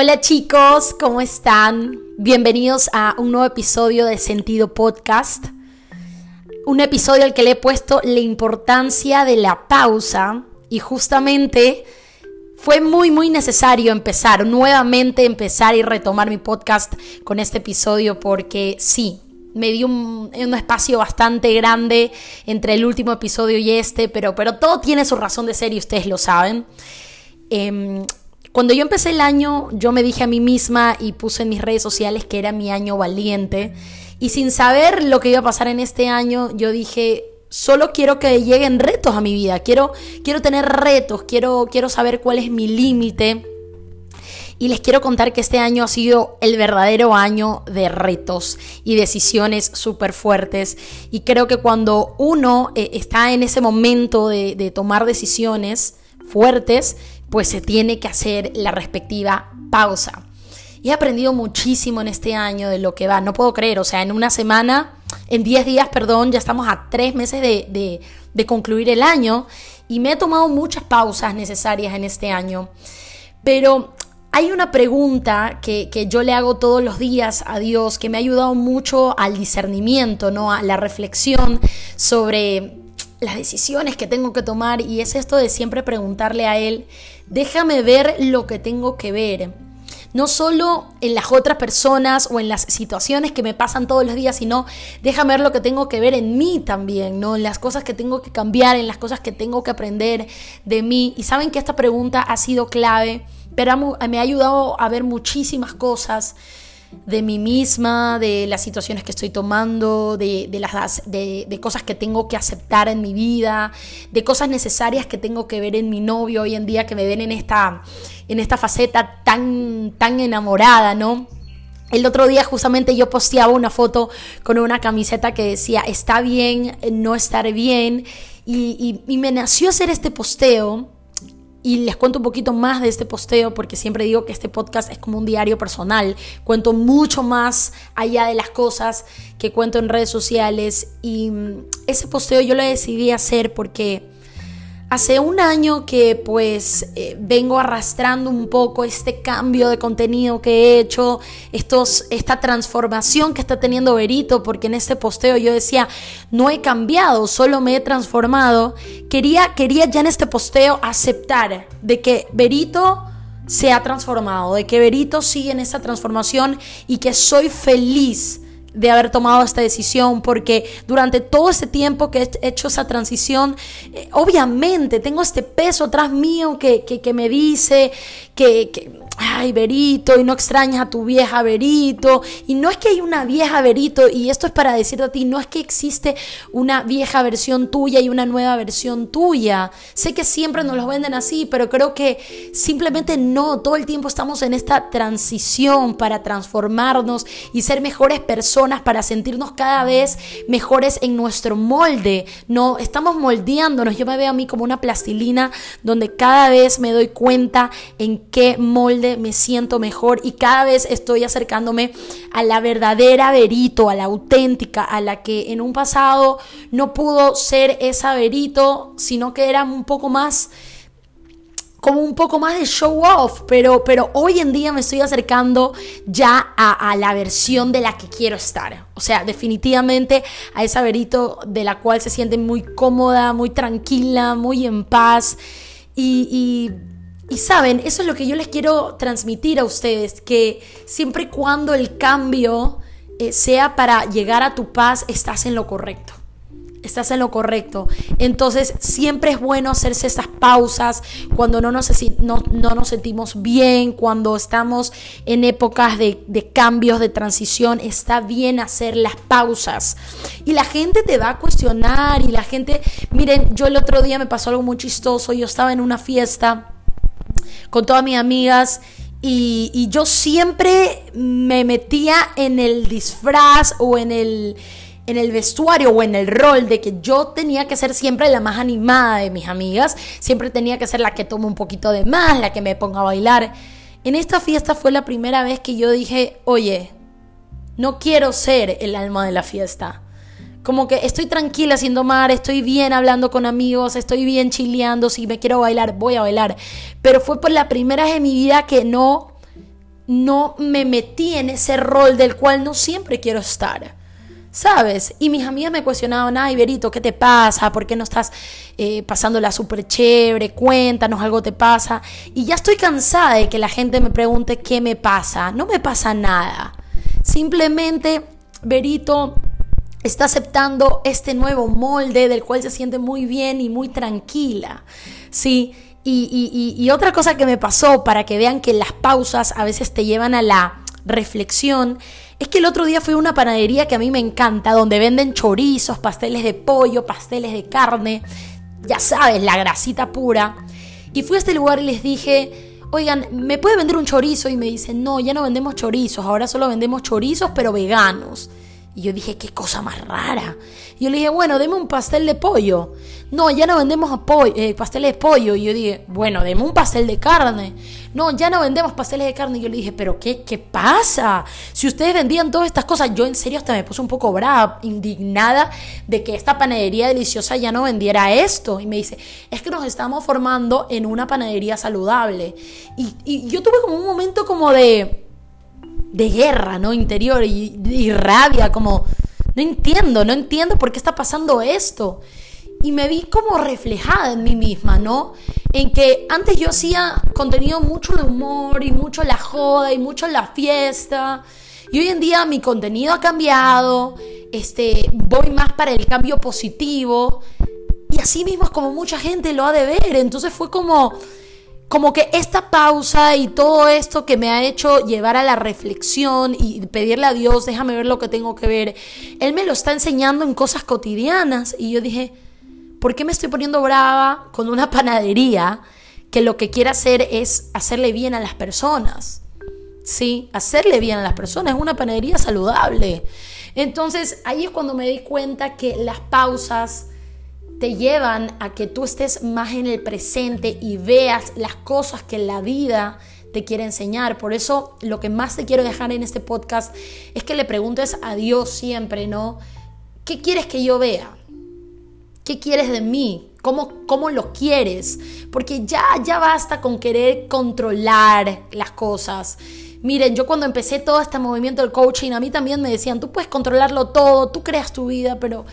Hola chicos, ¿cómo están? Bienvenidos a un nuevo episodio de Sentido Podcast. Un episodio al que le he puesto la importancia de la pausa y justamente fue muy muy necesario empezar, nuevamente empezar y retomar mi podcast con este episodio porque sí, me dio un, espacio bastante grande entre el último episodio y este, pero, pero todo tiene su razón de ser y ustedes lo saben. Em, cuando yo empecé el año, yo me dije a mí misma y puse en mis redes sociales que era mi año valiente. Y sin saber lo que iba a pasar en este año, yo dije, solo quiero que lleguen retos a mi vida. Quiero, quiero tener retos, quiero, quiero saber cuál es mi límite. Y les quiero contar que este año ha sido el verdadero año de retos y decisiones súper fuertes. Y creo que cuando uno eh, está en ese momento de, de tomar decisiones fuertes, pues se tiene que hacer la respectiva pausa. Y he aprendido muchísimo en este año de lo que va. No puedo creer, o sea, en una semana, en 10 días, perdón, ya estamos a 3 meses de, de, concluir el año y me he tomado muchas pausas necesarias en este año. Pero hay una pregunta que, que, yo le hago todos los días a Dios que me ha ayudado mucho al discernimiento, ¿no? a la reflexión sobre las decisiones que tengo que tomar y es esto de siempre preguntarle a Él, déjame ver lo que tengo que ver. No solo en las otras personas o en las situaciones que me pasan todos los días, sino déjame ver lo que tengo que ver en mí también, ¿no? En las cosas que tengo que cambiar, en las cosas que tengo que aprender de mí. Y saben que esta pregunta ha sido clave, pero me ha ayudado a ver muchísimas cosas de mí misma, de las situaciones que estoy tomando, de, las, de, cosas que tengo que aceptar en mi vida, de cosas necesarias que tengo que ver en mi novio hoy en día, que me ven en esta, en esta faceta tan, tan enamorada, ¿no? El otro día justamente yo posteaba una foto con una camiseta que decía, está bien no estar bien, y, y me nació hacer este posteo y les cuento un poquito más de este posteo porque siempre digo que este podcast es como un diario personal. Cuento mucho más allá de las cosas que cuento en redes sociales. Y mm, ese posteo yo lo decidí hacer porque Hace un año que pues eh, vengo arrastrando un poco este cambio de contenido que he hecho, esta transformación que está teniendo Berito, porque en este posteo yo decía, no he cambiado, solo me he transformado. Quería, quería ya en este posteo aceptar de que Berito se ha transformado, de que Berito sigue en esta transformación y que soy feliz de haber tomado esta decisión, porque durante todo ese tiempo que he hecho esa transición, eh, obviamente tengo este peso atrás mío que, que, me dice que, que ay, Berito, y no extrañas a tu vieja Berito. Y no es que hay una vieja Berito, y esto es para decirte a ti, no es que existe una vieja versión tuya y una nueva versión tuya. Sé que siempre nos lo venden así, pero creo que simplemente no, todo el tiempo estamos en esta transición para transformarnos y ser mejores personas, para sentirnos cada vez mejores en nuestro molde. No, estamos moldeándonos. Yo me veo a mí como una plastilina donde cada vez me doy cuenta en qué molde me siento mejor y cada vez estoy acercándome a la verdadera Verito, a la auténtica, a la que en un pasado no pudo ser esa Verito, sino que era un poco más como un poco más de show off, pero, pero hoy en día me estoy acercando ya a, la versión de la que quiero estar. O sea, definitivamente a esa Verito de la cual se siente muy cómoda, muy tranquila, muy en paz. Y saben, eso es lo que yo les quiero transmitir a ustedes, que siempre y cuando el cambio eh, sea para llegar a tu paz, estás en lo correcto. Estás en lo correcto. Entonces, siempre es bueno hacerse esas pausas cuando no nos, no, nos sentimos bien, cuando estamos en épocas de cambios, de transición. Está bien hacer las pausas. Y la gente te va a cuestionar y la gente, miren, yo el otro día me pasó algo muy chistoso. Yo estaba en una fiesta con todas mis amigas y, yo siempre me metía en el disfraz o en el, en el vestuario o en el rol de que yo tenía que ser siempre la más animada de mis amigas, siempre tenía que ser la que toma un poquito de más, la que me ponga a bailar. En esta fiesta fue la primera vez que yo dije, oye, no quiero ser el alma de la fiesta. Como que estoy tranquila haciendo mar, estoy bien hablando con amigos, estoy bien chileando, si me quiero bailar, voy a bailar. Pero fue por la primera vez en mi vida que no no me metí en ese rol del cual no siempre quiero estar. ¿Sabes? Y mis amigas me cuestionaban, ay, Berito, ¿qué te pasa? ¿Por qué no estás eh, pasándola súper chévere? Cuéntanos, algo te pasa. Y ya estoy cansada de que la gente me pregunte qué me pasa. No me pasa nada. Simplemente, Berito está aceptando este nuevo molde del cual se siente muy bien y muy tranquila. Sí. Y, y otra cosa que me pasó para que vean que las pausas a veces te llevan a la reflexión es que el otro día fui a una panadería que a mí me encanta, donde venden chorizos, pasteles de pollo, pasteles de carne, ya sabes, la grasita pura. Y fui a este lugar y les dije, oigan, ¿me puede vender un chorizo? Y me dicen, no, ya no vendemos chorizos, ahora solo vendemos chorizos, pero veganos. Y yo dije, qué cosa más rara. Y yo le dije, bueno, deme un pastel de pollo. No, ya no vendemos eh, pasteles de pollo. Y yo dije, bueno, deme un pastel de carne. No, ya no vendemos pasteles de carne. Y yo le dije, pero ¿qué, qué pasa? Si ustedes vendían todas estas cosas, yo en serio hasta me puse un poco brava, indignada de que esta panadería deliciosa ya no vendiera esto. Y me dice, es que nos estamos formando en una panadería saludable. Y, y yo tuve como un momento como de de guerra, ¿no? Interior y, rabia, como, no entiendo, no entiendo por qué está pasando esto. Y me vi como reflejada en mí misma, ¿no? En que antes yo hacía contenido mucho de humor y mucho la joda y mucho la fiesta. Y hoy en día mi contenido ha cambiado, este, voy más para el cambio positivo. Y así mismo es como mucha gente lo ha de ver. Entonces fue como, como que esta pausa y todo esto que me ha hecho llevar a la reflexión y pedirle a Dios, déjame ver lo que tengo que ver, Él me lo está enseñando en cosas cotidianas. Y yo dije, ¿por qué me estoy poniendo brava con una panadería que lo que quiere hacer es hacerle bien a las personas? Sí, hacerle bien a las personas, es una panadería saludable. Entonces ahí es cuando me di cuenta que las pausas te llevan a que tú estés más en el presente y veas las cosas que la vida te quiere enseñar. Por eso lo que más te quiero dejar en este podcast es que le preguntes a Dios siempre, ¿no? ¿Qué quieres que yo vea? ¿Qué quieres de mí? ¿Cómo, cómo lo quieres? Porque ya, ya basta con querer controlar las cosas. Miren, yo cuando empecé todo este movimiento del coaching, a mí también me decían, tú puedes controlarlo todo, tú creas tu vida, pero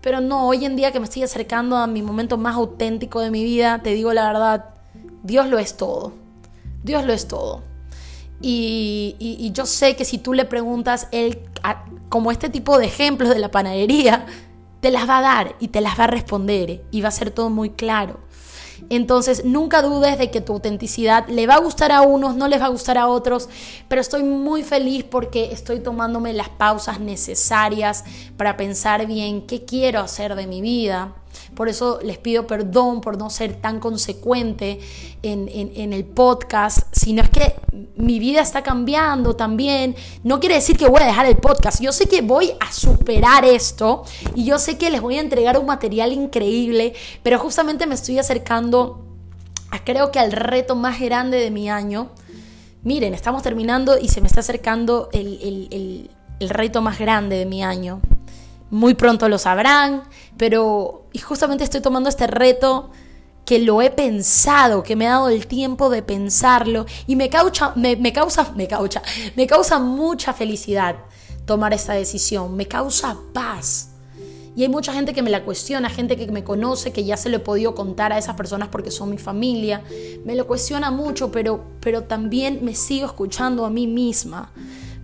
pero no, hoy en día que me estoy acercando a mi momento más auténtico de mi vida, te digo la verdad, Dios lo es todo. Dios lo es todo. Y, yo sé que si tú le preguntas, él, como este tipo de ejemplos de la panadería, te las va a dar y te las va a responder y va a ser todo muy claro. Entonces, nunca dudes de que tu autenticidad le va a gustar a unos, no les va a gustar a otros, pero estoy muy feliz porque estoy tomándome las pausas necesarias para pensar bien qué quiero hacer de mi vida, por eso les pido perdón por no ser tan consecuente en, el podcast, sino es que mi vida está cambiando también. No quiere decir que voy a dejar el podcast. Yo sé que voy a superar esto y yo sé que les voy a entregar un material increíble, pero justamente me estoy acercando creo que al reto más grande de mi año. Miren, estamos terminando y se me está acercando el reto más grande de mi año. Muy pronto lo sabrán, pero y justamente estoy tomando este reto que lo he pensado, que me he dado el tiempo de pensarlo y me causa, me, causa, me causa, me causa mucha felicidad tomar esta decisión, me causa paz. Y hay mucha gente que me la cuestiona, gente que me conoce, que ya se lo he podido contar a esas personas porque son mi familia. Me lo cuestiona mucho, pero, pero también me sigo escuchando a mí misma.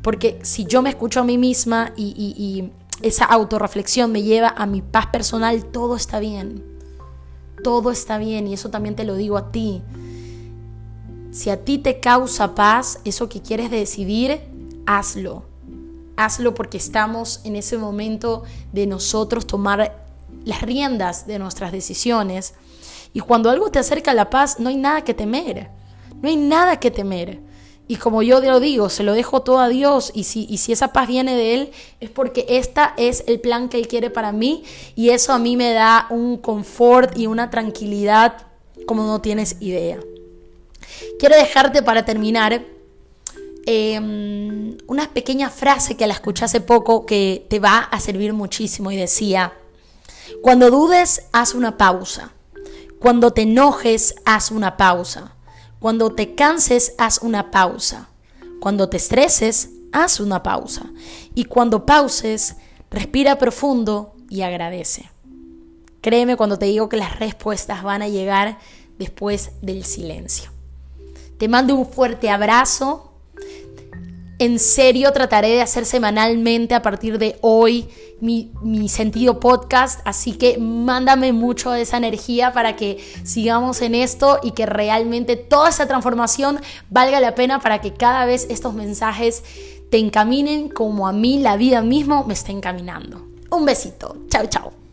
Porque si yo me escucho a mí misma y esa autorreflexión me lleva a mi paz personal, todo está bien. Todo está bien y eso también te lo digo a ti. Si a ti te causa paz eso que quieres decidir, hazlo. Hazlo porque estamos en ese momento de nosotros tomar las riendas de nuestras decisiones. Y cuando algo te acerca a la paz, no hay nada que temer. No hay nada que temer. Y como yo lo digo, se lo dejo todo a Dios y si, esa paz viene de Él es porque esta es el plan que Él quiere para mí y eso a mí me da un confort y una tranquilidad como no tienes idea. Quiero dejarte para terminar em, una pequeña frase que la escuché hace poco que te va a servir muchísimo y decía, cuando dudes, haz una pausa. Cuando te enojes, haz una pausa. Cuando te canses, haz una pausa. Cuando te estreses, haz una pausa. Y cuando pauses, respira profundo y agradece. Créeme cuando te digo que las respuestas van a llegar después del silencio. Te mando un fuerte abrazo. En serio trataré de hacer semanalmente a partir de hoy mi, sentido podcast, así que mándame mucho de esa energía para que sigamos en esto y que realmente toda esa transformación valga la pena para que cada vez estos mensajes te encaminen como a mí la vida mismo me está encaminando. Un besito, chao chao.